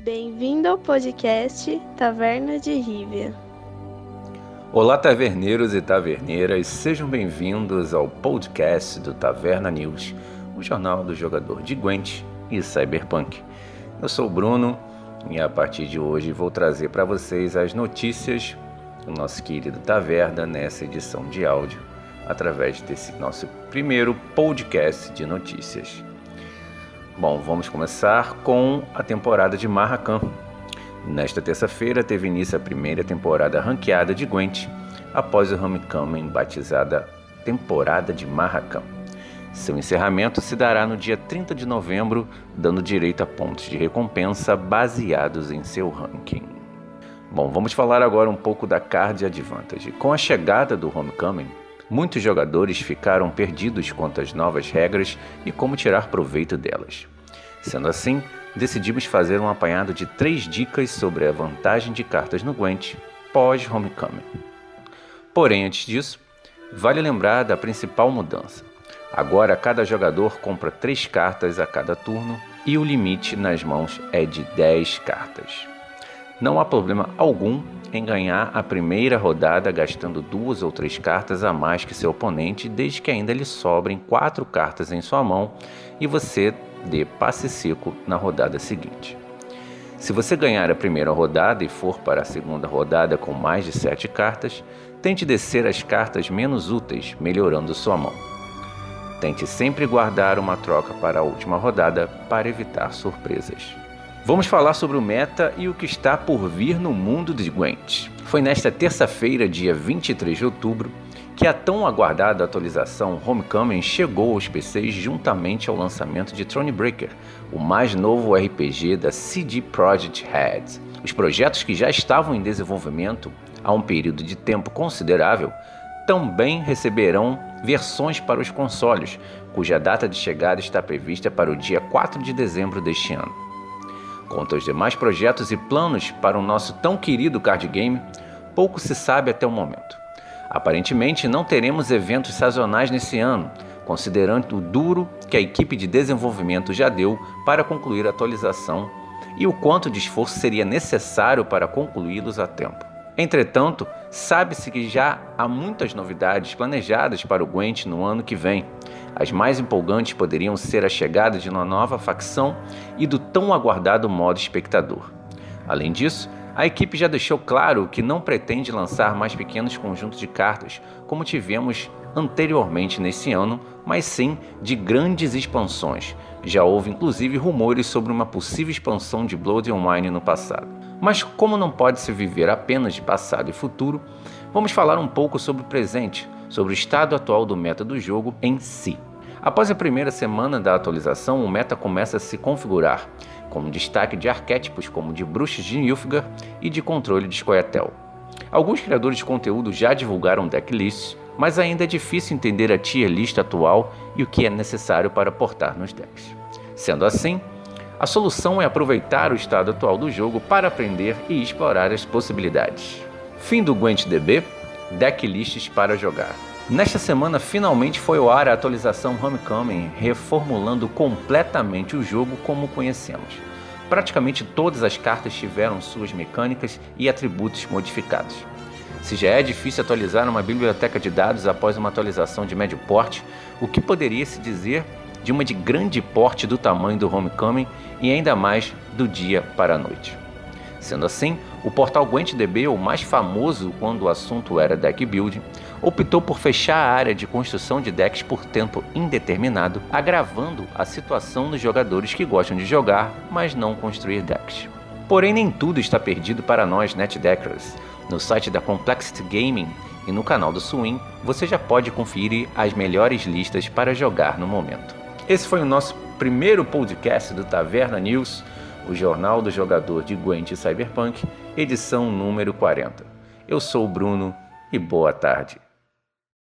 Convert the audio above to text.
Bem-vindo ao podcast Taverna de Rívia. Olá, taverneiros e taverneiras, sejam bem-vindos ao podcast do Taverna News, o jornal do jogador de Gwent e Cyberpunk. Eu sou o Bruno e a partir de hoje vou trazer para vocês as notícias do nosso querido Taverna nessa edição de áudio, através desse nosso primeiro podcast de notícias. Bom, vamos começar com a temporada de Marracan. Nesta terça-feira teve início a primeira temporada ranqueada de Gwent, após o Homecoming batizada Temporada de Marracan. Seu encerramento se dará no dia 30 de novembro, dando direito a pontos de recompensa baseados em seu ranking. Bom, vamos falar agora um pouco da Card Advantage. Com a chegada do Homecoming, muitos jogadores ficaram perdidos quanto às novas regras e como tirar proveito delas. Sendo assim, decidimos fazer um apanhado de três dicas sobre a vantagem de cartas no Gwent pós-Homecoming. Porém, antes disso, vale lembrar da principal mudança. Agora, cada jogador compra três cartas a cada turno e o limite nas mãos é de 10 cartas. Não há problema algum em ganhar a primeira rodada gastando duas ou três cartas a mais que seu oponente, desde que ainda lhe sobrem quatro cartas em sua mão e você dê passe seco na rodada seguinte. Se você ganhar a primeira rodada e for para a segunda rodada com mais de sete cartas, tente descer as cartas menos úteis, melhorando sua mão. Tente sempre guardar uma troca para a última rodada para evitar surpresas. Vamos falar sobre o meta e o que está por vir no mundo de Gwent. Foi nesta terça-feira, dia 23 de outubro, que a tão aguardada atualização Homecoming chegou aos PCs juntamente ao lançamento de Thronebreaker, o mais novo RPG da CD Projekt Red. Os projetos que já estavam em desenvolvimento há um período de tempo considerável também receberão versões para os consoles, cuja data de chegada está prevista para o dia 4 de dezembro deste ano. Quanto aos demais projetos e planos para o nosso tão querido card game, pouco se sabe até o momento. Aparentemente, não teremos eventos sazonais nesse ano, considerando o duro que a equipe de desenvolvimento já deu para concluir a atualização e o quanto de esforço seria necessário para concluí-los a tempo. Entretanto, sabe-se que já há muitas novidades planejadas para o Gwent no ano que vem. As mais empolgantes poderiam ser a chegada de uma nova facção e do tão aguardado modo espectador. Além disso, a equipe já deixou claro que não pretende lançar mais pequenos conjuntos de cartas, como tivemos anteriormente nesse ano, mas sim de grandes expansões. Já houve inclusive rumores sobre uma possível expansão de Blood and Wine no passado. Mas como não pode se viver apenas de passado e futuro, vamos falar um pouco sobre o presente, sobre o estado atual do meta do jogo em si. Após a primeira semana da atualização, o meta começa a se configurar com destaque de arquétipos como de bruxas de Nilfgaard e de controle de Scoia'tael. Alguns criadores de conteúdo já divulgaram decklists, mas ainda é difícil entender a tier list atual e o que é necessário para portar nos decks. Sendo assim, a solução é aproveitar o estado atual do jogo para aprender e explorar as possibilidades. Fim do Gwent DB, decklists para jogar. Nesta semana, finalmente foi ao ar a atualização Homecoming, reformulando completamente o jogo como conhecemos. Praticamente todas as cartas tiveram suas mecânicas e atributos modificados. Se já é difícil atualizar uma biblioteca de dados após uma atualização de médio porte, o que poderia se dizer de uma de grande porte do tamanho do Homecoming e ainda mais do dia para a noite? Sendo assim, o portal GwentDB, o mais famoso quando o assunto era deck building, optou por fechar a área de construção de decks por tempo indeterminado, agravando a situação dos jogadores que gostam de jogar, mas não construir decks. Porém, nem tudo está perdido para nós netdeckers. No site da Complexity Gaming e no canal do Swing, você já pode conferir as melhores listas para jogar no momento. Esse foi o nosso primeiro podcast do Taverna News, o jornal do jogador de Gwent Cyberpunk, edição número 40. Eu sou o Bruno e boa tarde.